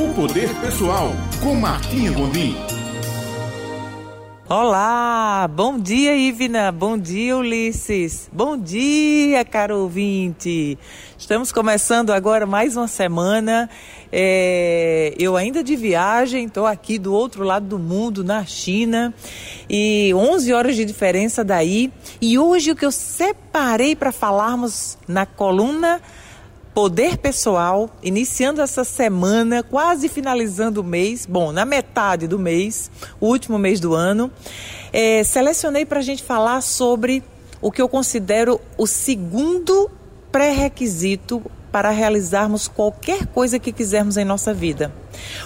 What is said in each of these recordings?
O Poder Pessoal, com Martinha Gondim. Olá, bom dia Ivna, bom dia Ulisses, bom dia caro ouvinte. Estamos começando agora mais uma semana. É, eu ainda de viagem, estou aqui do outro lado do mundo, na China, e 11 horas de diferença daí. E hoje o que eu separei para falarmos na coluna Poder Pessoal, iniciando essa semana, quase finalizando o mês, bom, na metade do mês, o último mês do ano, é, selecionei para a gente falar sobre o que eu considero o segundo pré-requisito para realizarmos qualquer coisa que quisermos em nossa vida.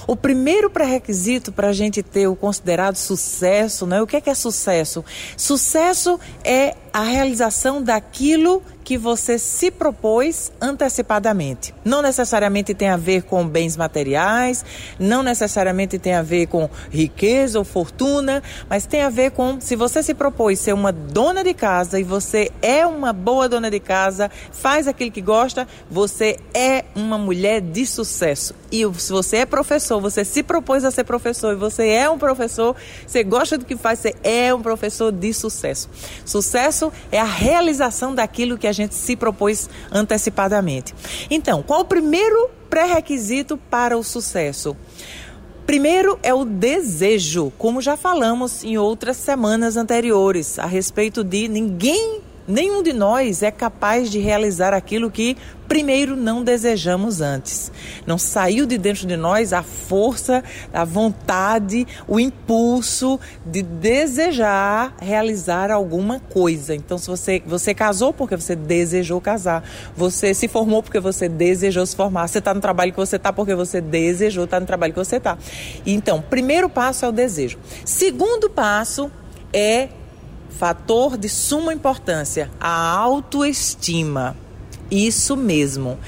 O primeiro pré-requisito para a gente ter o considerado sucesso, né? o que é, que é sucesso? Sucesso é a realização daquilo que você se propôs antecipadamente. Não necessariamente tem a ver com bens materiais, não necessariamente tem a ver com riqueza ou fortuna, mas tem a ver com se você se propôs ser uma dona de casa e você é uma boa dona de casa, faz aquilo que gosta, você é uma mulher de sucesso. E se você é professor, você se propôs a ser professor e você é um professor, você gosta do que faz, você é um professor de sucesso. Sucesso é a realização daquilo que a gente se propôs antecipadamente. Então, qual o primeiro pré-requisito para o sucesso? Primeiro é o desejo, como já falamos em outras semanas anteriores, a respeito de ninguém Nenhum de nós é capaz de realizar aquilo que primeiro não desejamos antes. Não saiu de dentro de nós a força, a vontade, o impulso de desejar realizar alguma coisa. Então, se você, você casou porque você desejou casar, você se formou porque você desejou se formar, você está no trabalho que você está porque você desejou estar tá no trabalho que você está. Então, primeiro passo é o desejo. Segundo passo é Fator de suma importância: a autoestima. Isso mesmo.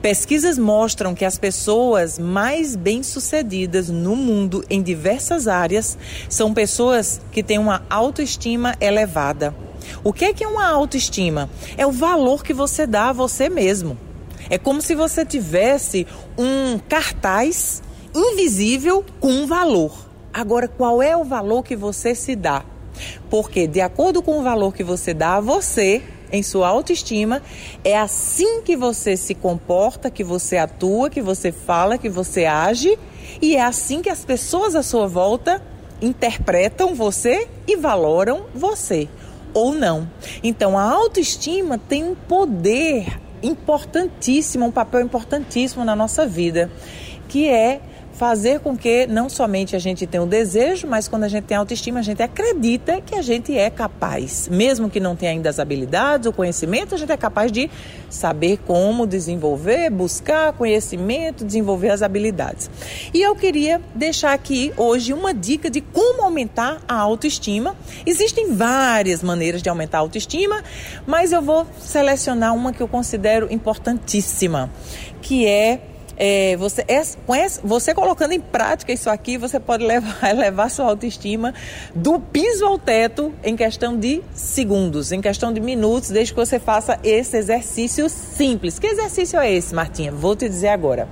Pesquisas mostram que as pessoas mais bem-sucedidas no mundo em diversas áreas são pessoas que têm uma autoestima elevada. O que é que é uma autoestima? É o valor que você dá a você mesmo. É como se você tivesse um cartaz invisível com um valor. Agora, qual é o valor que você se dá? Porque, de acordo com o valor que você dá a você, em sua autoestima, é assim que você se comporta, que você atua, que você fala, que você age, e é assim que as pessoas à sua volta interpretam você e valoram você, ou não. Então, a autoestima tem um poder importantíssimo, um papel importantíssimo na nossa vida, que é fazer com que não somente a gente tenha o desejo, mas quando a gente tem autoestima, a gente acredita que a gente é capaz. Mesmo que não tenha ainda as habilidades, o conhecimento, a gente é capaz de saber como desenvolver, buscar conhecimento, desenvolver as habilidades. E eu queria deixar aqui hoje uma dica de como aumentar a autoestima. Existem várias maneiras de aumentar a autoestima, mas eu vou selecionar uma que eu considero importantíssima, que é é, você, é, você colocando em prática isso aqui, você pode levar, elevar sua autoestima do piso ao teto em questão de segundos, em questão de minutos, desde que você faça esse exercício simples. Que exercício é esse, Martinha? Vou te dizer agora.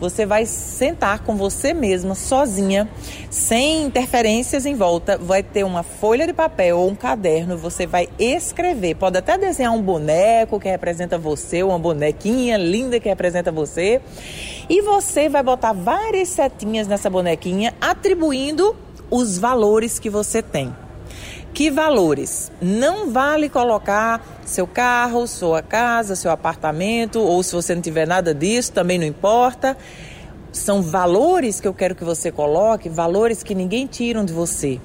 Você vai sentar com você mesma, sozinha, sem interferências em volta, vai ter uma folha de papel ou um caderno, você vai escrever. Pode até desenhar um boneco que representa você, uma bonequinha linda que representa você. E você vai botar várias setinhas nessa bonequinha, atribuindo os valores que você tem. Que valores? Não vale colocar seu carro, sua casa, seu apartamento, ou se você não tiver nada disso, também não importa. São valores que eu quero que você coloque, valores que ninguém tiram de você.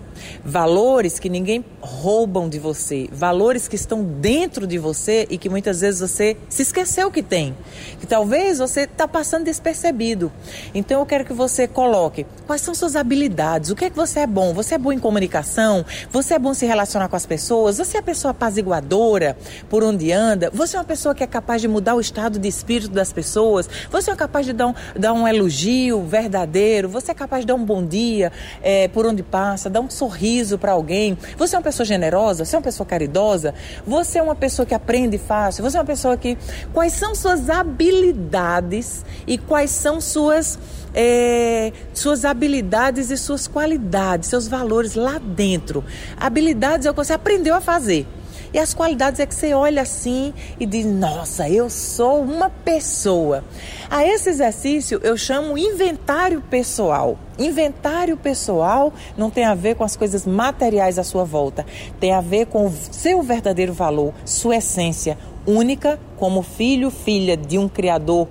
Valores que ninguém roubam de você, valores que estão dentro de você e que muitas vezes você se esqueceu que tem, que talvez você está passando despercebido. Então eu quero que você coloque quais são suas habilidades, o que é que você é bom. Você é bom em comunicação, você é bom se relacionar com as pessoas, você é a pessoa apaziguadora? Por onde anda, você é uma pessoa que é capaz de mudar o estado de espírito das pessoas, você é capaz de dar um, dar um elogio verdadeiro, você é capaz de dar um bom dia é, por onde passa, dar um sorriso para alguém? Você é uma pessoa generosa? Você é uma pessoa caridosa? Você é uma pessoa que aprende fácil? Você é uma pessoa que. Quais são suas habilidades e quais são suas. É, suas habilidades e suas qualidades, seus valores lá dentro. Habilidades é o que você aprendeu a fazer. E as qualidades é que você olha assim e diz: Nossa, eu sou uma pessoa. A esse exercício eu chamo inventário pessoal. Inventário pessoal não tem a ver com as coisas materiais à sua volta, tem a ver com o seu verdadeiro valor, sua essência única como filho, filha de um Criador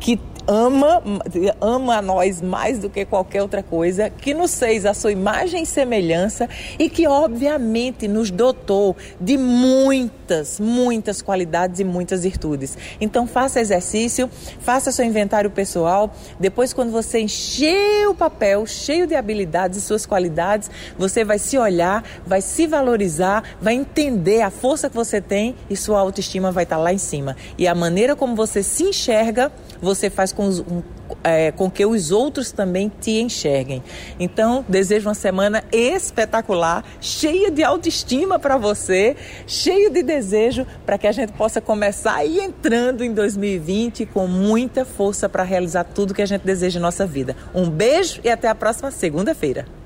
que ama, ama a nós mais do que qualquer outra coisa, que nos fez a sua imagem e semelhança e que obviamente nos dotou de muitas, muitas qualidades e muitas virtudes. Então faça exercício, faça seu inventário pessoal, depois quando você encher o papel cheio de habilidades e suas qualidades, você vai se olhar, vai se valorizar, vai entender a força que você tem e sua autoestima vai estar lá em cima. E a maneira como você se enxerga, você faz com, os, é, com que os outros também te enxerguem. Então, desejo uma semana espetacular, cheia de autoestima para você, cheia de desejo para que a gente possa começar a ir entrando em 2020 com muita força para realizar tudo que a gente deseja em nossa vida. Um beijo e até a próxima segunda-feira.